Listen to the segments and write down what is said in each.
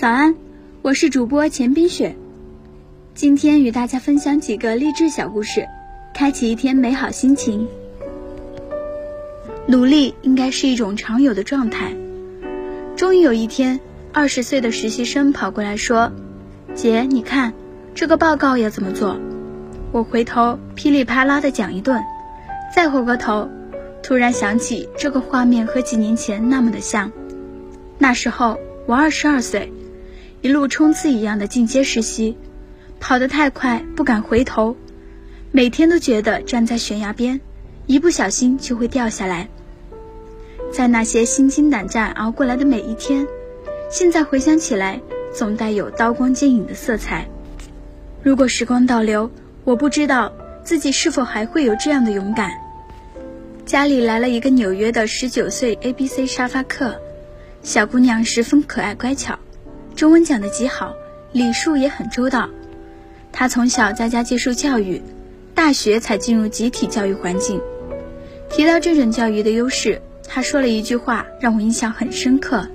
早安，我是主播钱冰雪。今天与大家分享几个励志小故事，开启一天美好心情。努力应该是一种常有的状态。终于有一天，二十岁的实习生跑过来说：“姐，你看，这个报告要怎么做？”我回头噼里啪啦的讲一顿，再回过头，突然想起这个画面和几年前那么的像。那时候我二十二岁。一路冲刺一样的进阶实习，跑得太快不敢回头，每天都觉得站在悬崖边，一不小心就会掉下来。在那些心惊胆战熬过来的每一天，现在回想起来，总带有刀光剑影的色彩。如果时光倒流，我不知道自己是否还会有这样的勇敢。家里来了一个纽约的十九岁 A B C 沙发客，小姑娘十分可爱乖巧。中文讲得极好，礼数也很周到。他从小在家接受教育，大学才进入集体教育环境。提到这种教育的优势，他说了一句话让我印象很深刻：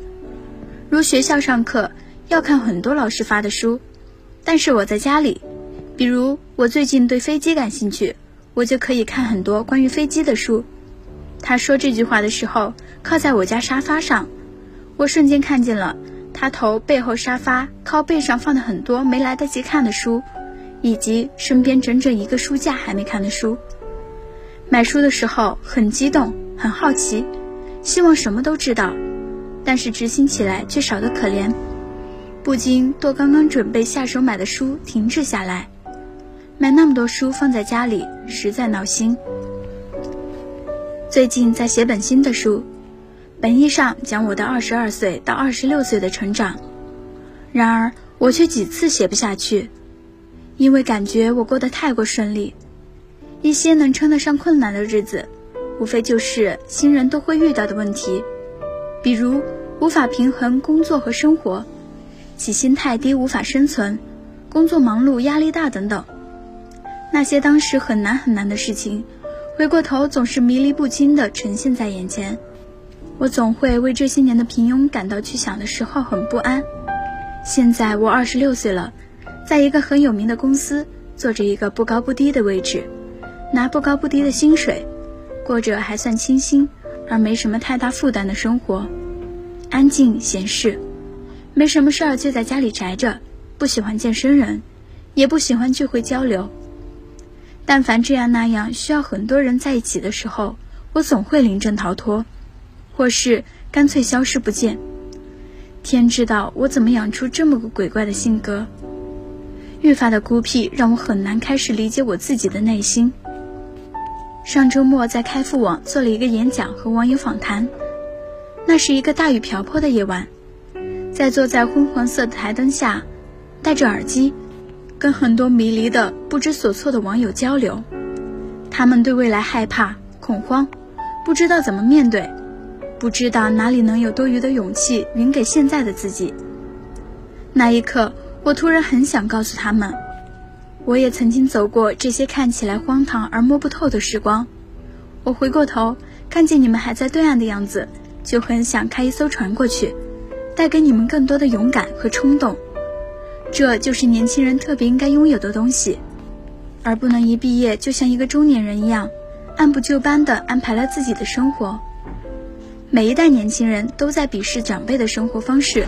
如学校上课要看很多老师发的书，但是我在家里，比如我最近对飞机感兴趣，我就可以看很多关于飞机的书。他说这句话的时候，靠在我家沙发上，我瞬间看见了。他头背后沙发靠背上放的很多没来得及看的书，以及身边整整一个书架还没看的书。买书的时候很激动，很好奇，希望什么都知道，但是执行起来却少得可怜，不禁剁刚刚准备下手买的书停滞下来。买那么多书放在家里，实在闹心。最近在写本新的书。本意上讲我的二十二岁到二十六岁的成长，然而我却几次写不下去，因为感觉我过得太过顺利。一些能称得上困难的日子，无非就是新人都会遇到的问题，比如无法平衡工作和生活，起薪太低无法生存，工作忙碌压力大等等。那些当时很难很难的事情，回过头总是迷离不清地呈现在眼前。我总会为这些年的平庸感到去想的时候很不安。现在我二十六岁了，在一个很有名的公司做着一个不高不低的位置，拿不高不低的薪水，过着还算清新而没什么太大负担的生活，安静闲适，没什么事儿就在家里宅着，不喜欢见生人，也不喜欢聚会交流。但凡这样那样需要很多人在一起的时候，我总会临阵逃脱。或是干脆消失不见。天知道我怎么养出这么个鬼怪的性格。愈发的孤僻让我很难开始理解我自己的内心。上周末在开复网做了一个演讲和网友访谈，那是一个大雨瓢泼的夜晚，在坐在昏黄色的台灯下，戴着耳机，跟很多迷离的不知所措的网友交流。他们对未来害怕、恐慌，不知道怎么面对。不知道哪里能有多余的勇气匀给现在的自己。那一刻，我突然很想告诉他们，我也曾经走过这些看起来荒唐而摸不透的时光。我回过头看见你们还在对岸的样子，就很想开一艘船过去，带给你们更多的勇敢和冲动。这就是年轻人特别应该拥有的东西，而不能一毕业就像一个中年人一样，按部就班地安排了自己的生活。每一代年轻人都在鄙视长辈的生活方式，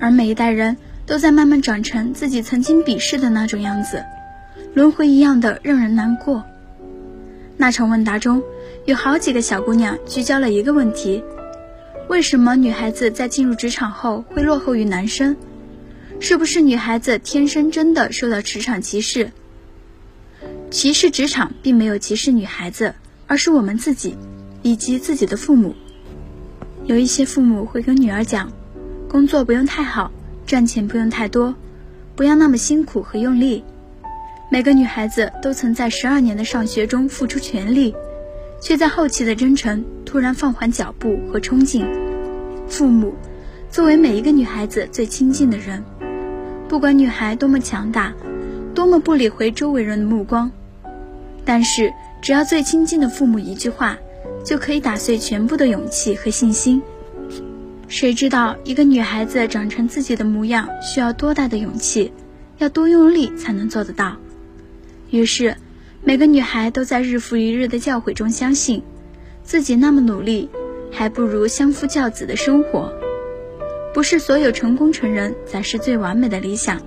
而每一代人都在慢慢长成自己曾经鄙视的那种样子，轮回一样的让人难过。那场问答中，有好几个小姑娘聚焦了一个问题：为什么女孩子在进入职场后会落后于男生？是不是女孩子天生真的受到职场歧视？歧视职场并没有歧视女孩子，而是我们自己以及自己的父母。有一些父母会跟女儿讲，工作不用太好，赚钱不用太多，不要那么辛苦和用力。每个女孩子都曾在十二年的上学中付出全力，却在后期的征程突然放缓脚步和冲劲。父母，作为每一个女孩子最亲近的人，不管女孩多么强大，多么不理会周围人的目光，但是只要最亲近的父母一句话，就可以打碎全部的勇气和信心。谁知道一个女孩子长成自己的模样需要多大的勇气，要多用力才能做得到？于是，每个女孩都在日复一日的教诲中相信，自己那么努力，还不如相夫教子的生活。不是所有成功成人才是最完美的理想，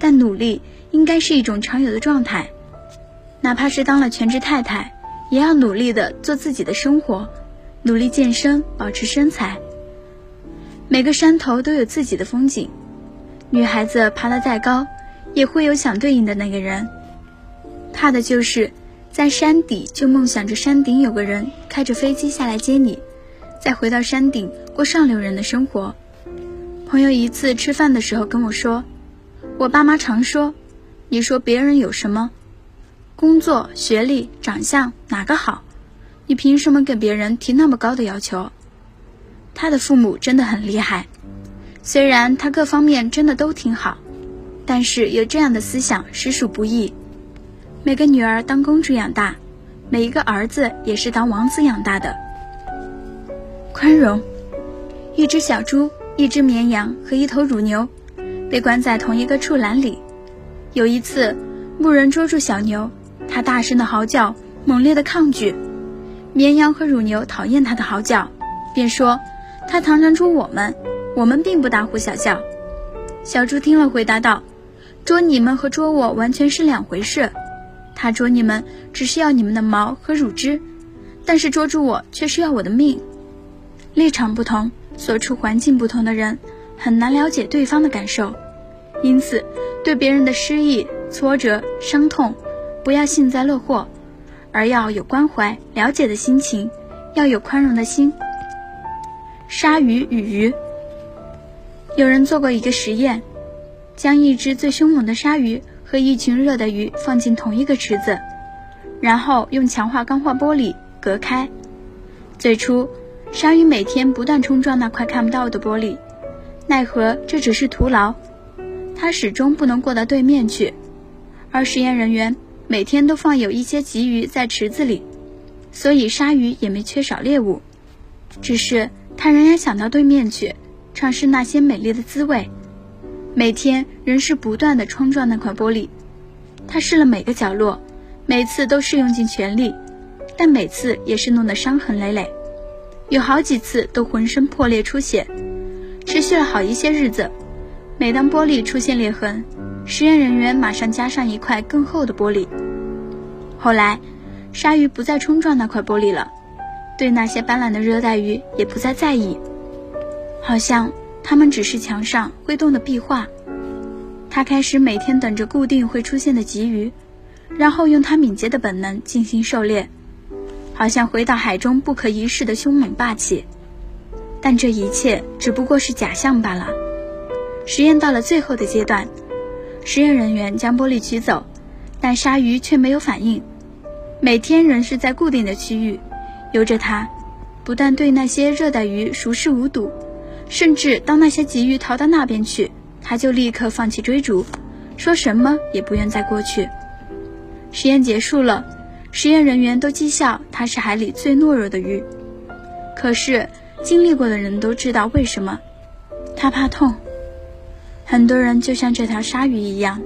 但努力应该是一种常有的状态。哪怕是当了全职太太，也要努力的做自己的生活，努力健身，保持身材。每个山头都有自己的风景，女孩子爬得再高，也会有想对应的那个人。怕的就是，在山底就梦想着山顶有个人开着飞机下来接你，再回到山顶过上流人的生活。朋友一次吃饭的时候跟我说，我爸妈常说，你说别人有什么，工作、学历、长相哪个好，你凭什么给别人提那么高的要求？他的父母真的很厉害，虽然他各方面真的都挺好，但是有这样的思想实属不易。每个女儿当公主养大，每一个儿子也是当王子养大的。宽容，一只小猪、一只绵羊和一头乳牛，被关在同一个畜栏里。有一次，牧人捉住小牛，他大声的嚎叫，猛烈的抗拒。绵羊和乳牛讨厌他的嚎叫，便说：“他常常捉我们，我们并不大呼小叫。”小猪听了，回答道：“捉你们和捉我完全是两回事。”他捉你们只是要你们的毛和乳汁，但是捉住我却是要我的命。立场不同，所处环境不同的人，很难了解对方的感受。因此，对别人的失意、挫折、伤痛，不要幸灾乐祸，而要有关怀、了解的心情，要有宽容的心。鲨鱼与鱼，有人做过一个实验，将一只最凶猛的鲨鱼。和一群热的鱼放进同一个池子，然后用强化钢化玻璃隔开。最初，鲨鱼每天不断冲撞那块看不到的玻璃，奈何这只是徒劳，它始终不能过到对面去。而实验人员每天都放有一些鲫鱼在池子里，所以鲨鱼也没缺少猎物，只是它仍然想到对面去，尝试那些美丽的滋味。每天仍是不断的冲撞那块玻璃，他试了每个角落，每次都是用尽全力，但每次也是弄得伤痕累累，有好几次都浑身破裂出血，持续了好一些日子。每当玻璃出现裂痕，实验人员马上加上一块更厚的玻璃。后来，鲨鱼不再冲撞那块玻璃了，对那些斑斓的热带鱼也不再在意，好像。它们只是墙上会动的壁画。他开始每天等着固定会出现的鲫鱼，然后用他敏捷的本能进行狩猎，好像回到海中不可一世的凶猛霸气。但这一切只不过是假象罢了。实验到了最后的阶段，实验人员将玻璃取走，但鲨鱼却没有反应，每天仍是在固定的区域，由着它，不但对那些热带鱼熟视无睹。甚至当那些鲫鱼逃到那边去，他就立刻放弃追逐，说什么也不愿再过去。实验结束了，实验人员都讥笑他是海里最懦弱的鱼。可是经历过的人都知道为什么，他怕痛。很多人就像这条鲨鱼一样，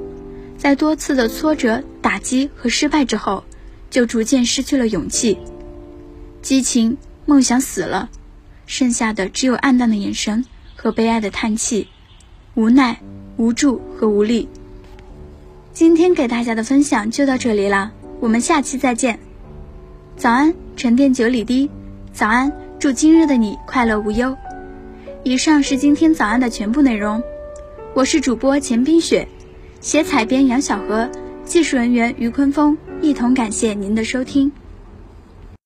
在多次的挫折、打击和失败之后，就逐渐失去了勇气，激情、梦想死了。剩下的只有暗淡的眼神和悲哀的叹气，无奈、无助和无力。今天给大家的分享就到这里了，我们下期再见。早安，沉淀九里堤。早安，祝今日的你快乐无忧。以上是今天早安的全部内容。我是主播钱冰雪，写采编杨小河，技术人员于坤峰，一同感谢您的收听。